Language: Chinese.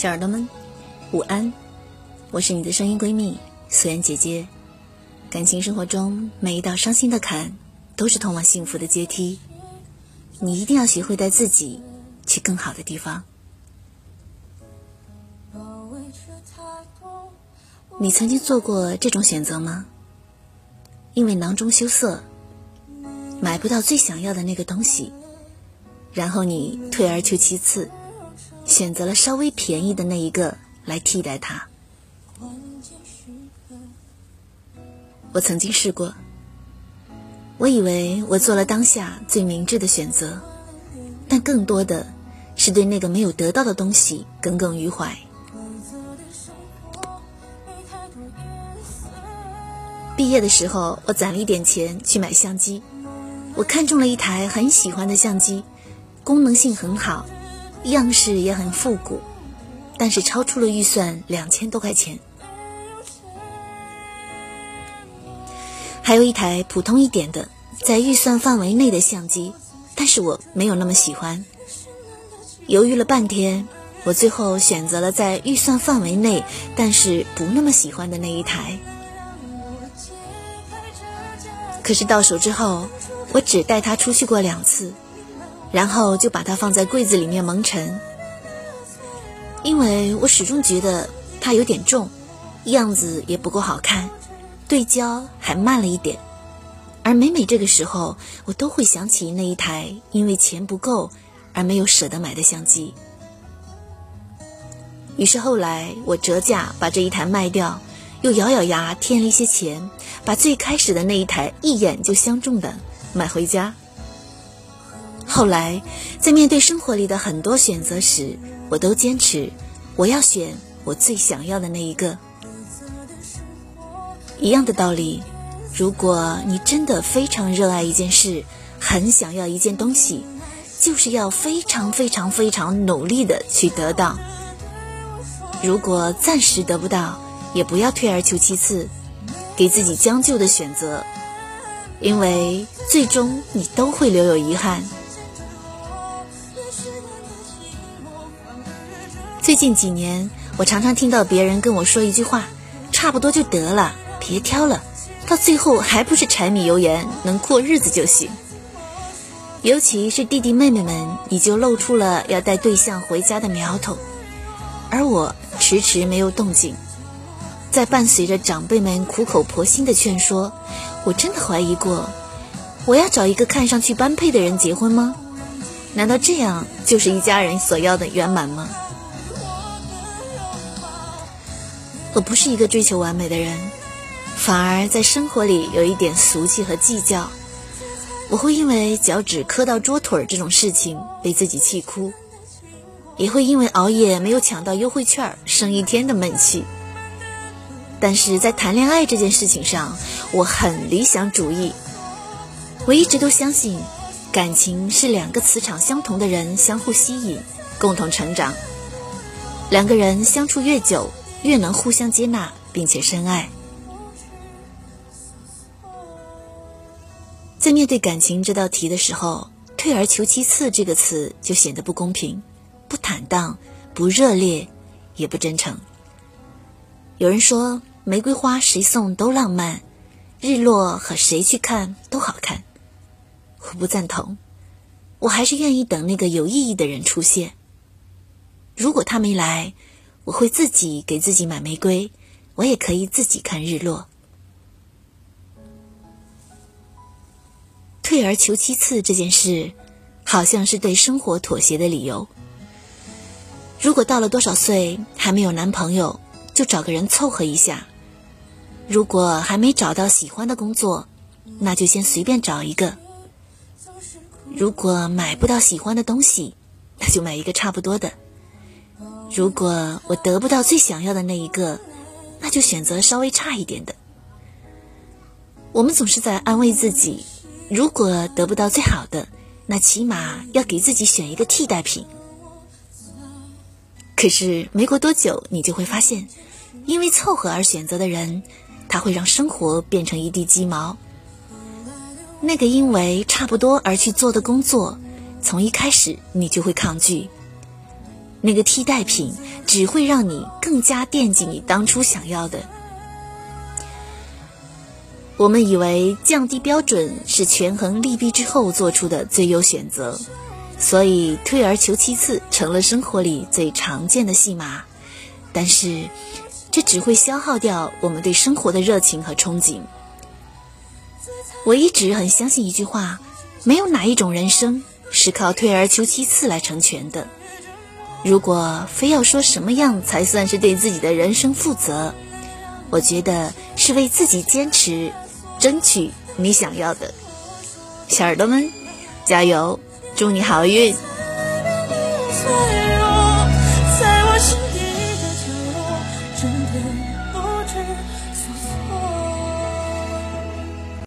小耳朵们，午安！我是你的声音闺蜜素颜姐姐。感情生活中，每一道伤心的坎，都是通往幸福的阶梯。你一定要学会带自己去更好的地方。你曾经做过这种选择吗？因为囊中羞涩，买不到最想要的那个东西，然后你退而求其次。选择了稍微便宜的那一个来替代它。我曾经试过，我以为我做了当下最明智的选择，但更多的是对那个没有得到的东西耿耿于怀。毕业的时候，我攒了一点钱去买相机，我看中了一台很喜欢的相机，功能性很好。样式也很复古，但是超出了预算两千多块钱。还有一台普通一点的，在预算范围内的相机，但是我没有那么喜欢。犹豫了半天，我最后选择了在预算范围内，但是不那么喜欢的那一台。可是到手之后，我只带它出去过两次。然后就把它放在柜子里面蒙尘，因为我始终觉得它有点重，样子也不够好看，对焦还慢了一点。而每每这个时候，我都会想起那一台因为钱不够而没有舍得买的相机。于是后来我折价把这一台卖掉，又咬咬牙添了一些钱，把最开始的那一台一眼就相中的买回家。后来，在面对生活里的很多选择时，我都坚持我要选我最想要的那一个。一样的道理，如果你真的非常热爱一件事，很想要一件东西，就是要非常非常非常努力的去得到。如果暂时得不到，也不要退而求其次，给自己将就的选择，因为最终你都会留有遗憾。最近几年，我常常听到别人跟我说一句话：“差不多就得了，别挑了，到最后还不是柴米油盐，能过日子就行。”尤其是弟弟妹妹们，已经露出了要带对象回家的苗头，而我迟迟没有动静。在伴随着长辈们苦口婆心的劝说，我真的怀疑过：我要找一个看上去般配的人结婚吗？难道这样就 是一家人所要的圆满吗？我不是一个追求完美的人，反而在生活里有一点俗气和计较。我会因为脚趾磕到桌腿儿这种事情被自己气哭，也会因为熬夜没有抢到优惠券生一天的闷气。但是在谈恋爱这件事情上，我很理想主义。我一直都相信，感情是两个磁场相同的人相互吸引，共同成长。两个人相处越久。越能互相接纳并且深爱，在面对感情这道题的时候，“退而求其次”这个词就显得不公平、不坦荡、不热烈，也不真诚。有人说，玫瑰花谁送都浪漫，日落和谁去看都好看。我不赞同，我还是愿意等那个有意义的人出现。如果他没来，我会自己给自己买玫瑰，我也可以自己看日落。退而求其次这件事，好像是对生活妥协的理由。如果到了多少岁还没有男朋友，就找个人凑合一下；如果还没找到喜欢的工作，那就先随便找一个；如果买不到喜欢的东西，那就买一个差不多的。如果我得不到最想要的那一个，那就选择稍微差一点的。我们总是在安慰自己，如果得不到最好的，那起码要给自己选一个替代品。可是没过多久，你就会发现，因为凑合而选择的人，他会让生活变成一地鸡毛。那个因为差不多而去做的工作，从一开始你就会抗拒。那个替代品只会让你更加惦记你当初想要的。我们以为降低标准是权衡利弊之后做出的最优选择，所以退而求其次成了生活里最常见的戏码。但是，这只会消耗掉我们对生活的热情和憧憬。我一直很相信一句话：没有哪一种人生是靠退而求其次来成全的。如果非要说什么样才算是对自己的人生负责我觉得是为自己坚持争取你想要的。小耳朵们加油祝你好运。